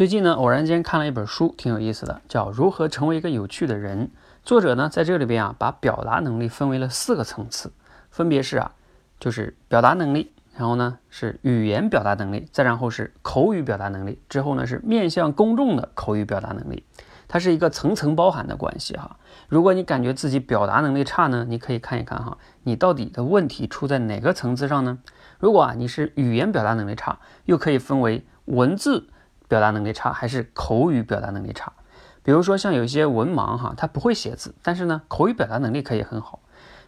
最近呢，偶然间看了一本书，挺有意思的，叫《如何成为一个有趣的人》。作者呢，在这里边啊，把表达能力分为了四个层次，分别是啊，就是表达能力，然后呢是语言表达能力，再然后是口语表达能力，之后呢是面向公众的口语表达能力。它是一个层层包含的关系哈。如果你感觉自己表达能力差呢，你可以看一看哈，你到底的问题出在哪个层次上呢？如果啊你是语言表达能力差，又可以分为文字表达能力差还是口语表达能力差。比如说像有些文盲哈，他不会写字，但是呢口语表达能力可以很好。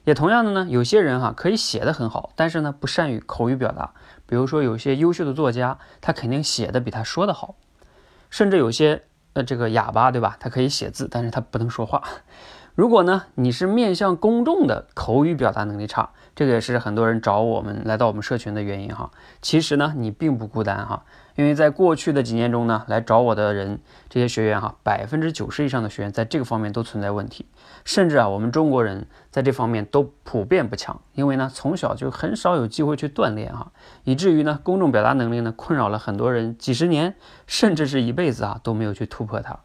也同样的呢，有些人哈可以写的很好，但是呢不善于口语表达。比如说有些优秀的作家，他肯定写的比他说的好，甚至有些。呃，这个哑巴对吧？他可以写字，但是他不能说话。如果呢，你是面向公众的口语表达能力差，这个也是很多人找我们来到我们社群的原因哈。其实呢，你并不孤单哈。因为在过去的几年中呢，来找我的人，这些学员哈，百分之九十以上的学员在这个方面都存在问题，甚至啊，我们中国人在这方面都普遍不强，因为呢，从小就很少有机会去锻炼哈，以至于呢，公众表达能力呢，困扰了很多人几十年，甚至是一辈子啊，都没有去突破它。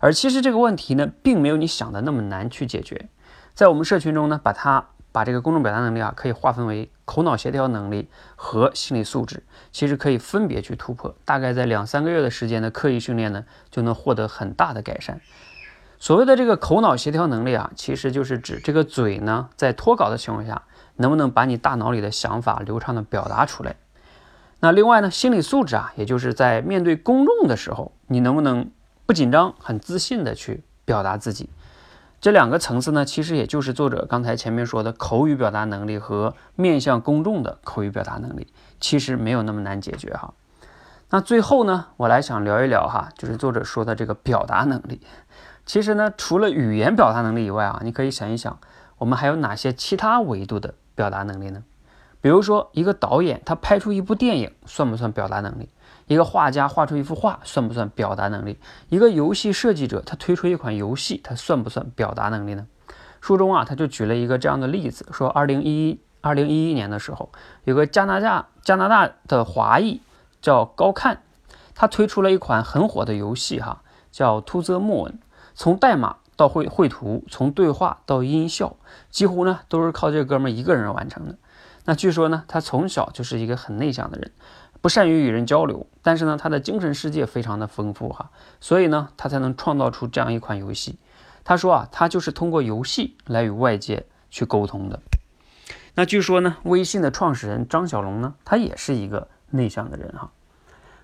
而其实这个问题呢，并没有你想的那么难去解决，在我们社群中呢，把它。把这个公众表达能力啊，可以划分为口脑协调能力和心理素质，其实可以分别去突破。大概在两三个月的时间的刻意训练呢，就能获得很大的改善。所谓的这个口脑协调能力啊，其实就是指这个嘴呢，在脱稿的情况下，能不能把你大脑里的想法流畅的表达出来。那另外呢，心理素质啊，也就是在面对公众的时候，你能不能不紧张、很自信的去表达自己。这两个层次呢，其实也就是作者刚才前面说的口语表达能力和面向公众的口语表达能力，其实没有那么难解决哈。那最后呢，我来想聊一聊哈，就是作者说的这个表达能力。其实呢，除了语言表达能力以外啊，你可以想一想，我们还有哪些其他维度的表达能力呢？比如说，一个导演他拍出一部电影，算不算表达能力？一个画家画出一幅画，算不算表达能力？一个游戏设计者他推出一款游戏，他算不算表达能力呢？书中啊，他就举了一个这样的例子，说二零一一二零一一年的时候，有个加拿大加拿大的华裔叫高看，他推出了一款很火的游戏哈，叫《To the Moon》，从代码到绘绘图，从对话到音效，几乎呢都是靠这哥们一个人完成的。那据说呢，他从小就是一个很内向的人。不善于与人交流，但是呢，他的精神世界非常的丰富哈，所以呢，他才能创造出这样一款游戏。他说啊，他就是通过游戏来与外界去沟通的。那据说呢，微信的创始人张小龙呢，他也是一个内向的人哈。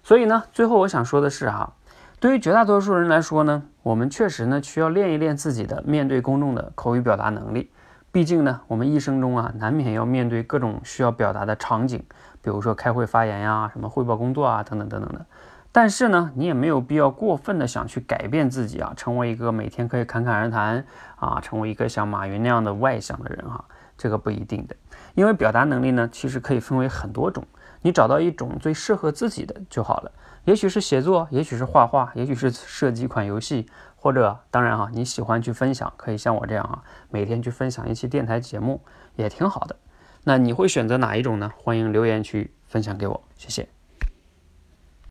所以呢，最后我想说的是哈，对于绝大多数人来说呢，我们确实呢需要练一练自己的面对公众的口语表达能力。毕竟呢，我们一生中啊，难免要面对各种需要表达的场景。比如说开会发言呀，什么汇报工作啊，等等等等的。但是呢，你也没有必要过分的想去改变自己啊，成为一个每天可以侃侃而谈啊，成为一个像马云那样的外向的人哈，这个不一定的。因为表达能力呢，其实可以分为很多种，你找到一种最适合自己的就好了。也许是写作，也许是画画，也许是设计一款游戏，或者当然哈，你喜欢去分享，可以像我这样啊，每天去分享一期电台节目，也挺好的。那你会选择哪一种呢？欢迎留言区分享给我，谢谢。